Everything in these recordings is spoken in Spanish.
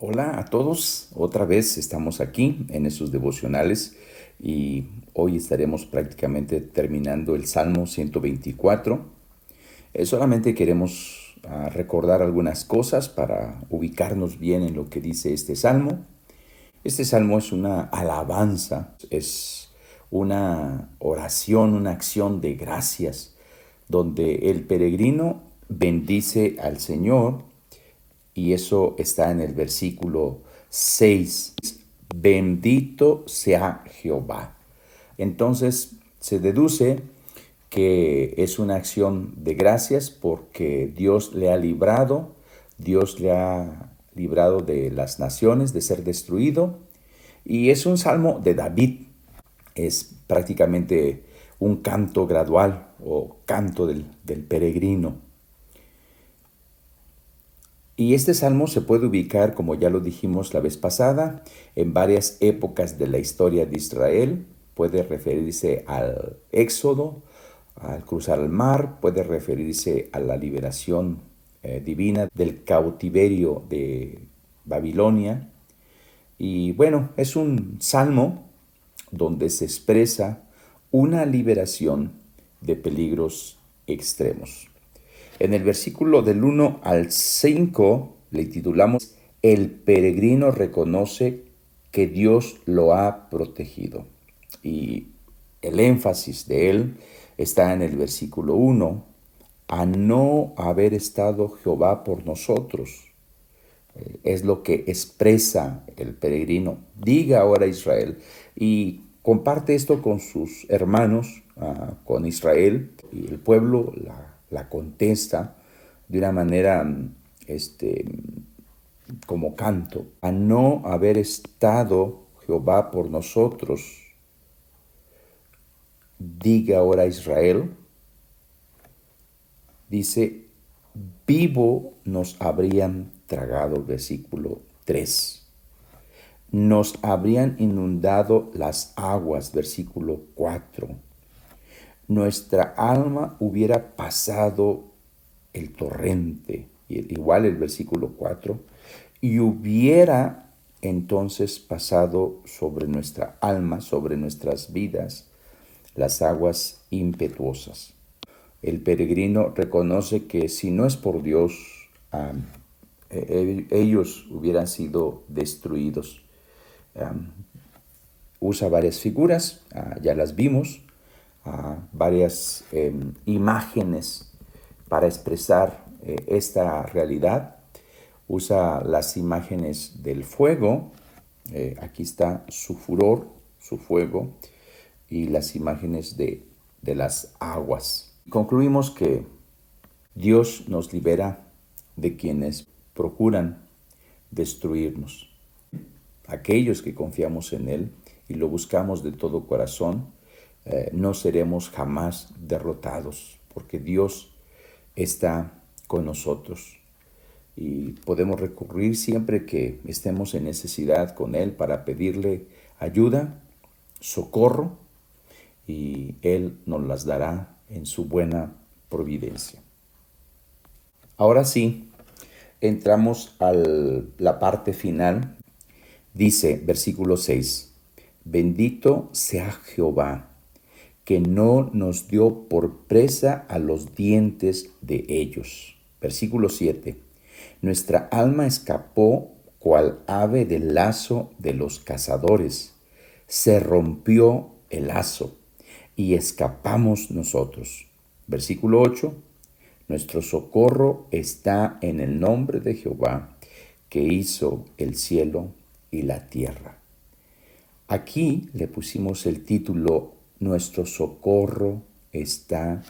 Hola a todos, otra vez estamos aquí en esos devocionales y hoy estaremos prácticamente terminando el Salmo 124. Eh, solamente queremos ah, recordar algunas cosas para ubicarnos bien en lo que dice este Salmo. Este Salmo es una alabanza, es una oración, una acción de gracias, donde el peregrino bendice al Señor y eso está en el versículo 6. Bendito sea Jehová. Entonces se deduce que es una acción de gracias porque Dios le ha librado, Dios le ha librado de las naciones, de ser destruido. Y es un salmo de David, es prácticamente un canto gradual o canto del, del peregrino. Y este salmo se puede ubicar, como ya lo dijimos la vez pasada, en varias épocas de la historia de Israel. Puede referirse al éxodo, al cruzar el mar, puede referirse a la liberación eh, divina del cautiverio de Babilonia. Y bueno, es un salmo donde se expresa una liberación de peligros extremos. En el versículo del 1 al 5 le titulamos El peregrino reconoce que Dios lo ha protegido. Y el énfasis de él está en el versículo 1, a no haber estado Jehová por nosotros. Eh, es lo que expresa el peregrino. Diga ahora Israel y comparte esto con sus hermanos, ah, con Israel y el pueblo, la la contesta de una manera este, como canto, a no haber estado Jehová por nosotros. Diga ahora Israel, dice, vivo nos habrían tragado, versículo 3. Nos habrían inundado las aguas, versículo 4 nuestra alma hubiera pasado el torrente, igual el versículo 4, y hubiera entonces pasado sobre nuestra alma, sobre nuestras vidas, las aguas impetuosas. El peregrino reconoce que si no es por Dios, e, e, ellos hubieran sido destruidos. usa varias figuras, ah, ya las vimos, varias em, imágenes para expresar eh, esta realidad. Usa las imágenes del fuego, eh, aquí está su furor, su fuego, y las imágenes de, de las aguas. Concluimos que Dios nos libera de quienes procuran destruirnos. Aquellos que confiamos en Él y lo buscamos de todo corazón, eh, no seremos jamás derrotados, porque Dios está con nosotros. Y podemos recurrir siempre que estemos en necesidad con Él para pedirle ayuda, socorro, y Él nos las dará en su buena providencia. Ahora sí, entramos a la parte final. Dice, versículo 6, bendito sea Jehová que no nos dio por presa a los dientes de ellos. Versículo 7. Nuestra alma escapó cual ave del lazo de los cazadores. Se rompió el lazo y escapamos nosotros. Versículo 8. Nuestro socorro está en el nombre de Jehová, que hizo el cielo y la tierra. Aquí le pusimos el título nuestro socorro está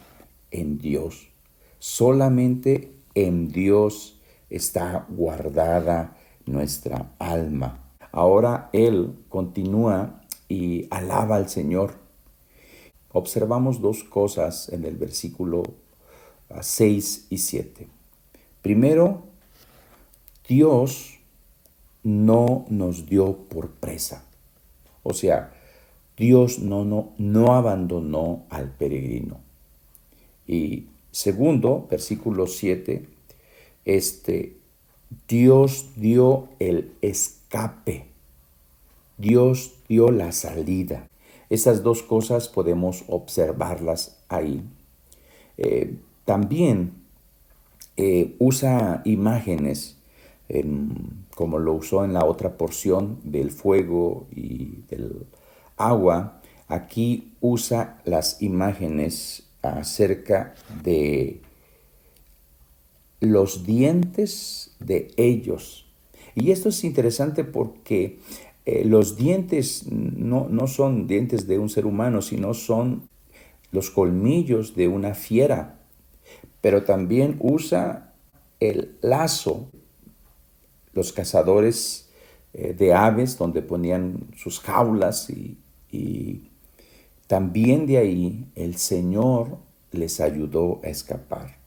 en Dios. Solamente en Dios está guardada nuestra alma. Ahora Él continúa y alaba al Señor. Observamos dos cosas en el versículo 6 ah, y 7. Primero, Dios no nos dio por presa. O sea, Dios no, no, no abandonó al peregrino. Y segundo, versículo 7, este, Dios dio el escape. Dios dio la salida. Esas dos cosas podemos observarlas ahí. Eh, también eh, usa imágenes, como lo usó en la otra porción del fuego y del agua. Aquí usa las imágenes acerca de los dientes de ellos. Y esto es interesante porque eh, los dientes no, no son dientes de un ser humano, sino son los colmillos de una fiera. Pero también usa el lazo, los cazadores eh, de aves donde ponían sus jaulas y, y también de ahí el Señor les ayudó a escapar.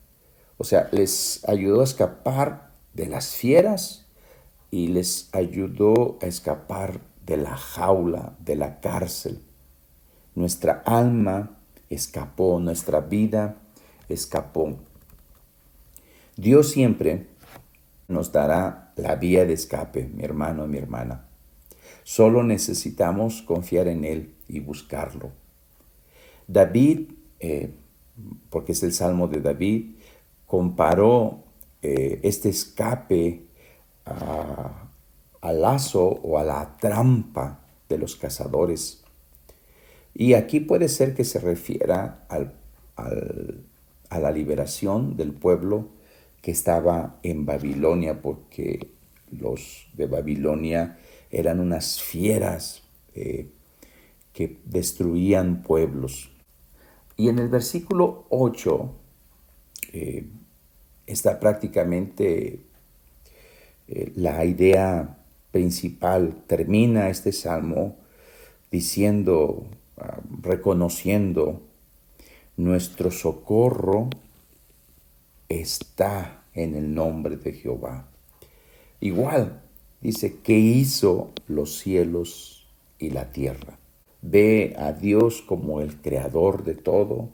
O sea, les ayudó a escapar de las fieras y les ayudó a escapar de la jaula, de la cárcel. Nuestra alma escapó, nuestra vida escapó. Dios siempre nos dará la vía de escape, mi hermano mi hermana. Solo necesitamos confiar en Él y buscarlo. David, eh, porque es el Salmo de David, comparó eh, este escape al lazo o a la trampa de los cazadores. Y aquí puede ser que se refiera a la liberación del pueblo que estaba en Babilonia, porque los de Babilonia eran unas fieras eh, que destruían pueblos. Y en el versículo 8 está prácticamente eh, la idea principal. Termina este salmo diciendo, ah, reconociendo, nuestro socorro está en el nombre de Jehová. Igual, dice, que hizo los cielos y la tierra. Ve a Dios como el creador de todo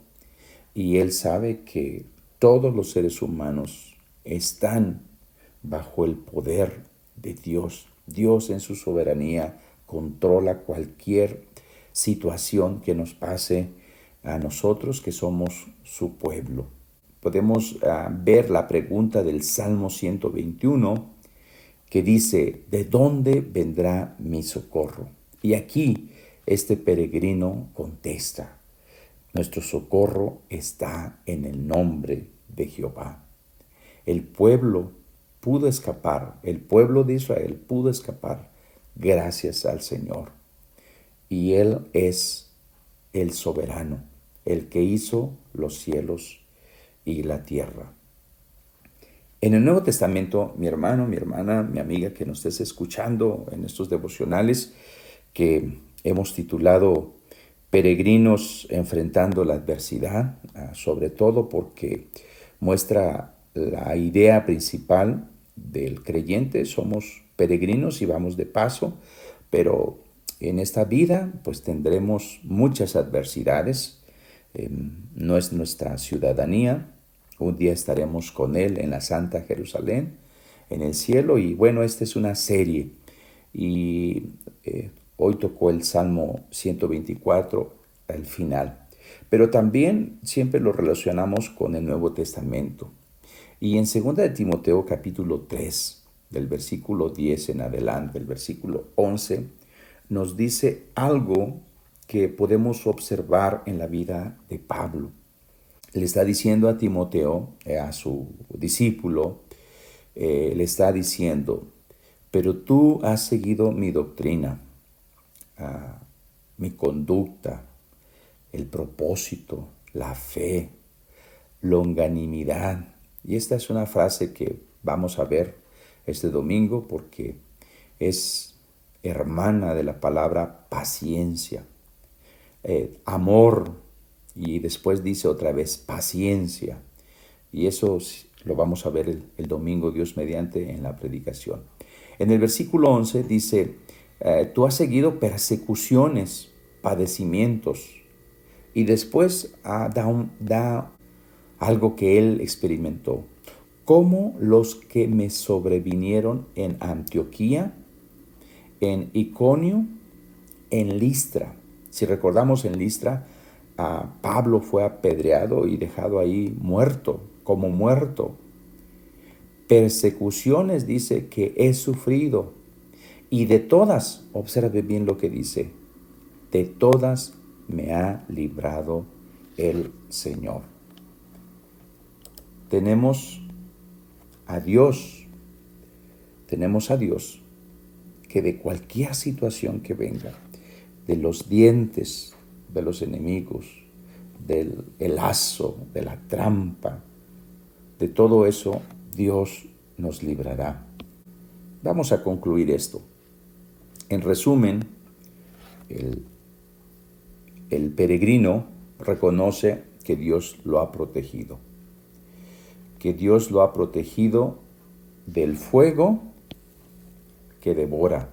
y él sabe que todos los seres humanos están bajo el poder de Dios. Dios en su soberanía controla cualquier situación que nos pase a nosotros que somos su pueblo. Podemos ah, ver la pregunta del Salmo 121 que dice, ¿de dónde vendrá mi socorro? Y aquí este peregrino contesta, nuestro socorro está en el nombre de Jehová. El pueblo pudo escapar, el pueblo de Israel pudo escapar gracias al Señor. Y Él es el soberano, el que hizo los cielos y la tierra. En el Nuevo Testamento, mi hermano, mi hermana, mi amiga que nos estés escuchando en estos devocionales que hemos titulado peregrinos enfrentando la adversidad, ah, sobre todo porque muestra la idea principal del creyente, somos peregrinos y vamos de paso, pero en esta vida pues tendremos muchas adversidades, em, no es nuestra ciudadanía, un día estaremos con Él en la Santa Jerusalén, en el cielo, y bueno, esta es una serie, y eh, Hoy tocó el Salmo 124 al final. Pero también siempre lo relacionamos con el Nuevo Testamento. Y en 2 de Timoteo capítulo 3, del versículo 10 en adelante, el versículo 11, nos dice algo que podemos observar en la vida de Pablo. Le está diciendo a Timoteo, eh, a su discípulo, eh, le está diciendo, pero tú has seguido mi doctrina mi conducta, el propósito, la fe, longanimidad. Y esta es una frase que vamos a ver este domingo porque es hermana de la palabra paciencia, eh, amor, y después dice otra vez paciencia. Y eso lo vamos a ver el, domingo, Dios mediante, en la predicación. En el versículo 11 dice, eh, tú has seguido persecuciones, padecimientos, y después ah, da, da algo que él experimentó, como los que me sobrevinieron en Antioquía, en Iconio, en Listra. Si recordamos en Listra, a Pablo fue apedreado y dejado ahí muerto, como muerto. Persecuciones dice que he sufrido. Y de todas, observe bien lo que dice, de todas me ha librado el Señor. Tenemos a Dios, tenemos a Dios que de cualquier situación que venga, de los dientes de los enemigos, del lazo, de la trampa, de todo eso, Dios nos librará. Vamos a concluir esto. En resumen, el, el peregrino reconoce que Dios lo ha protegido que Dios lo ha protegido del fuego que devora,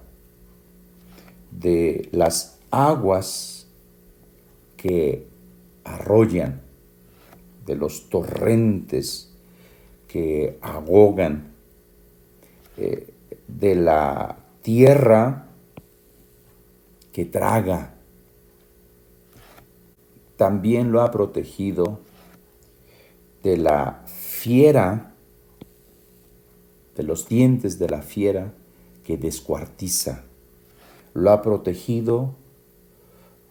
de las aguas que arrollan, de los torrentes que ahogan, eh, de la tierra que traga. También lo ha protegido de la fiera, de los dientes de la fiera que descuartiza. Lo ha protegido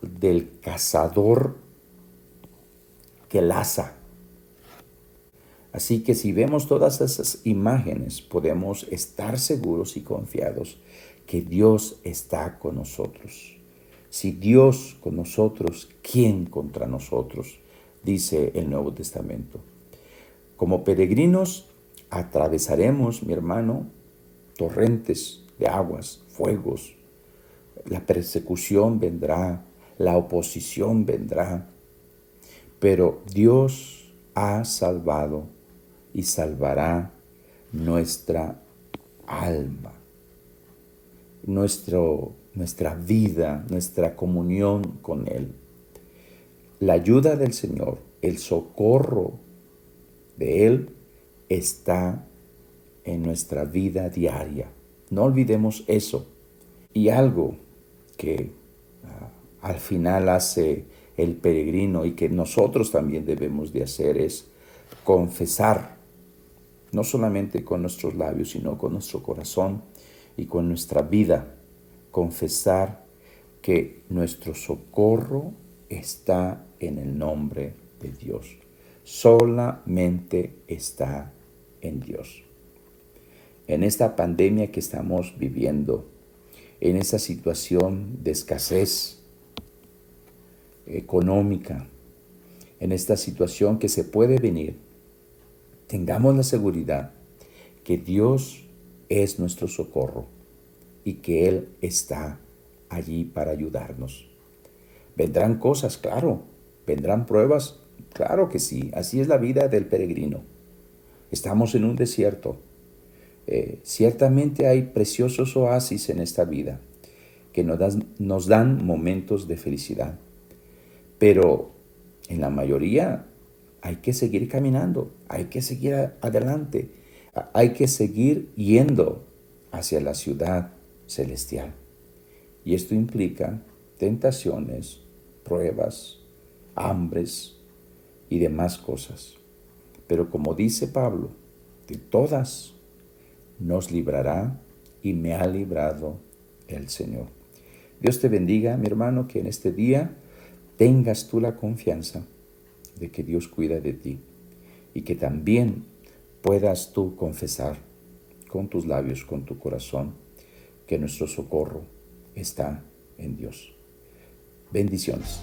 del cazador que laza. Así que si vemos todas esas imágenes, podemos estar seguros y confiados que Dios está con nosotros. Si Dios con nosotros, ¿quién contra nosotros? Dice el Nuevo Testamento. Como peregrinos atravesaremos, mi hermano, torrentes de aguas, fuegos. La persecución vendrá, la oposición vendrá. Pero Dios ha salvado y salvará nuestra alma, nuestro, nuestra vida, nuestra comunión con Él. La ayuda del Señor, el socorro de Él está en nuestra vida diaria. No olvidemos eso. Y algo que al final hace el peregrino y que nosotros también debemos de hacer es confesar, no solamente con nuestros labios, sino con nuestro corazón y con nuestra vida, confesar que nuestro socorro está en el nombre de Dios solamente está en Dios. En esta pandemia que estamos viviendo, en esta situación de escasez económica, en esta situación que se puede venir, tengamos la seguridad que Dios es nuestro socorro y que Él está allí para ayudarnos. Vendrán cosas, claro, vendrán pruebas, Claro que sí, así es la vida del peregrino. Estamos en un desierto. Eh, ciertamente hay preciosos oasis en esta vida que nos nos dan momentos de felicidad, pero en la mayoría hay que seguir caminando, hay que seguir adelante, hay que seguir yendo hacia la ciudad celestial. Y esto implica tentaciones, pruebas, hambres, y demás cosas. Pero como dice Pablo, de todas nos librará y me ha librado el Señor. Dios te bendiga, mi hermano, que en este día tengas tú la confianza de que Dios cuida de ti y que también puedas tú confesar con tus labios, con tu corazón, que nuestro socorro está en Dios. Bendiciones.